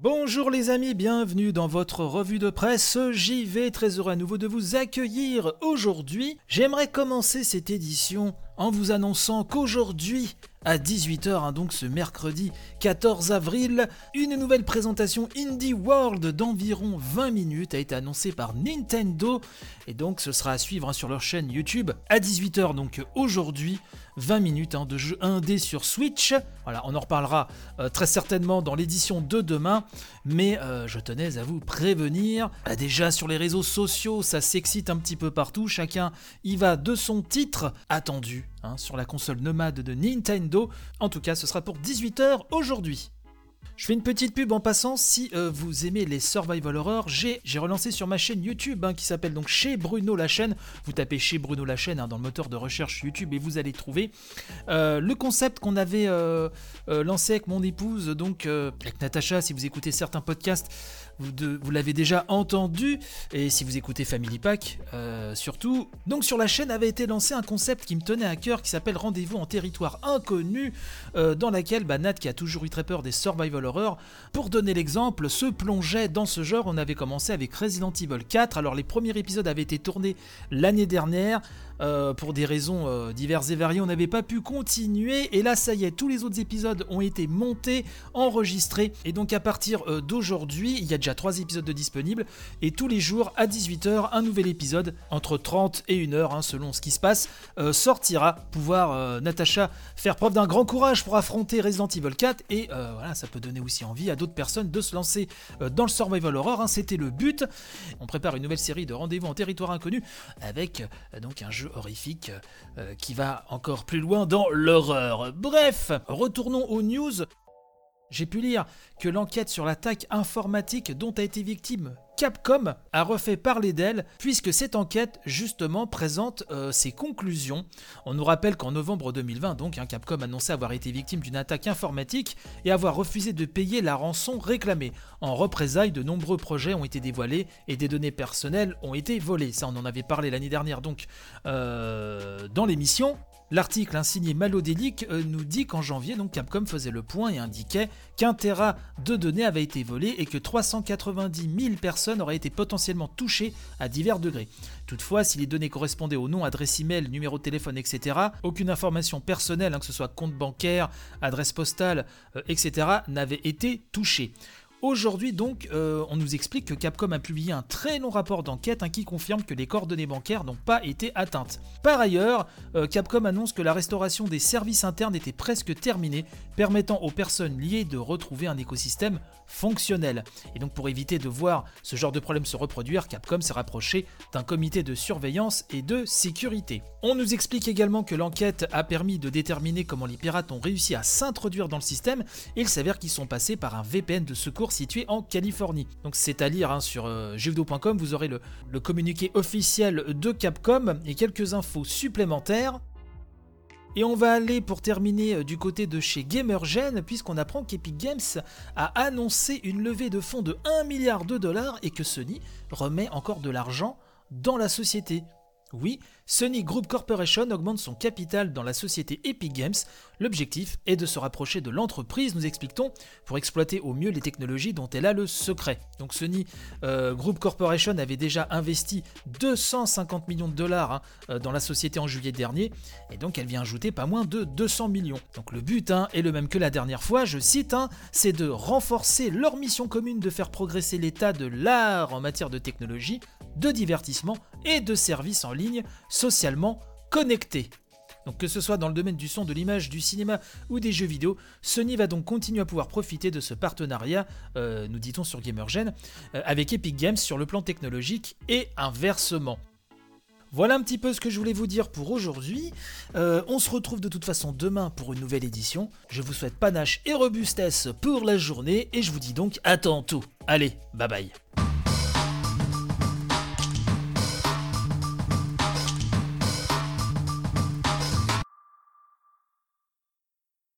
Bonjour les amis, bienvenue dans votre revue de presse. J'y vais, très heureux à nouveau de vous accueillir. Aujourd'hui, j'aimerais commencer cette édition en vous annonçant qu'aujourd'hui, à 18h, hein, donc ce mercredi 14 avril, une nouvelle présentation Indie World d'environ 20 minutes a été annoncée par Nintendo. Et donc ce sera à suivre hein, sur leur chaîne YouTube à 18h donc aujourd'hui 20 minutes hein, de jeu indé sur Switch. Voilà, on en reparlera euh, très certainement dans l'édition de demain, mais euh, je tenais à vous prévenir. Bah, déjà sur les réseaux sociaux, ça s'excite un petit peu partout, chacun y va de son titre attendu Hein, sur la console nomade de Nintendo. En tout cas, ce sera pour 18h aujourd'hui. Je fais une petite pub en passant, si euh, vous aimez les survival horror, j'ai relancé sur ma chaîne YouTube hein, qui s'appelle donc chez Bruno la chaîne. Vous tapez chez Bruno la chaîne hein, dans le moteur de recherche YouTube et vous allez trouver euh, le concept qu'on avait euh, lancé avec mon épouse, donc avec Natacha, si vous écoutez certains podcasts, vous, l'avez déjà entendu, et si vous écoutez Family Pack, euh, surtout. Donc sur la chaîne avait été lancé un concept qui me tenait à cœur, qui s'appelle Rendez-vous en territoire inconnu, euh, dans laquelle bah, Nat, qui a toujours eu très peur des survival horror, pour donner l'exemple, se plongeait dans ce genre. On avait commencé avec Resident Evil 4, alors les premiers épisodes avaient été tournés l'année dernière, euh, pour des raisons diverses et variées, on n'avait pas pu continuer. Et là, ça y est, tous les autres épisodes ont été montés, enregistrés. Et donc à partir d'aujourd'hui, il y a déjà 3 épisodes de disponibles. Et tous les jours, à 18h, un nouvel épisode, entre 30 et 1 heure, hein, selon ce qui se passe, sortira. Pouvoir, Natacha, faire preuve d'un grand courage pour affronter Resident Evil 4. Et voilà, ça peut donner aussi envie à d'autres personnes de se lancer dans le survival horror. Hein, C'était le but. On prépare une nouvelle série de rendez-vous en territoire inconnu avec donc un jeu horrifique euh, qui va encore plus loin dans l'horreur. Bref, retournons aux news. J'ai pu lire que l'enquête sur l'attaque informatique dont a été victime Capcom a refait parler d'elle puisque cette enquête justement présente euh, ses conclusions. On nous rappelle qu'en novembre 2020, donc, hein, Capcom annonçait avoir été victime d'une attaque informatique et avoir refusé de payer la rançon réclamée. En représailles, de nombreux projets ont été dévoilés et des données personnelles ont été volées. Ça, on en avait parlé l'année dernière donc euh, dans l'émission. L'article insigné Malodélique euh, nous dit qu'en janvier, donc Capcom faisait le point et indiquait qu'un Tera de données avait été volé et que 390 000 personnes auraient été potentiellement touchées à divers degrés. Toutefois, si les données correspondaient au nom, adresse email, numéro de téléphone, etc., aucune information personnelle, hein, que ce soit compte bancaire, adresse postale, euh, etc., n'avait été touchée. Aujourd'hui donc, euh, on nous explique que Capcom a publié un très long rapport d'enquête hein, qui confirme que les coordonnées bancaires n'ont pas été atteintes. Par ailleurs, euh, Capcom annonce que la restauration des services internes était presque terminée, permettant aux personnes liées de retrouver un écosystème fonctionnel. Et donc pour éviter de voir ce genre de problème se reproduire, Capcom s'est rapproché d'un comité de surveillance et de sécurité. On nous explique également que l'enquête a permis de déterminer comment les pirates ont réussi à s'introduire dans le système, il s'avère qu'ils sont passés par un VPN de secours situé en Californie. Donc c'est à lire hein, sur euh, vous aurez le, le communiqué officiel de Capcom et quelques infos supplémentaires. Et on va aller pour terminer euh, du côté de chez Gamergen, puisqu'on apprend qu'Epic Games a annoncé une levée de fonds de 1 milliard de dollars et que Sony remet encore de l'argent dans la société. Oui, Sony Group Corporation augmente son capital dans la société Epic Games. L'objectif est de se rapprocher de l'entreprise, nous expliquons, pour exploiter au mieux les technologies dont elle a le secret. Donc Sony euh, Group Corporation avait déjà investi 250 millions de dollars hein, euh, dans la société en juillet dernier, et donc elle vient ajouter pas moins de 200 millions. Donc le but hein, est le même que la dernière fois, je cite, hein, c'est de renforcer leur mission commune de faire progresser l'état de l'art en matière de technologie, de divertissement et de services en socialement connectés. Donc que ce soit dans le domaine du son, de l'image, du cinéma ou des jeux vidéo, Sony va donc continuer à pouvoir profiter de ce partenariat, euh, nous dit-on sur Gamergen, euh, avec Epic Games sur le plan technologique et inversement. Voilà un petit peu ce que je voulais vous dire pour aujourd'hui. Euh, on se retrouve de toute façon demain pour une nouvelle édition. Je vous souhaite panache et robustesse pour la journée et je vous dis donc à tantôt. Allez, bye bye.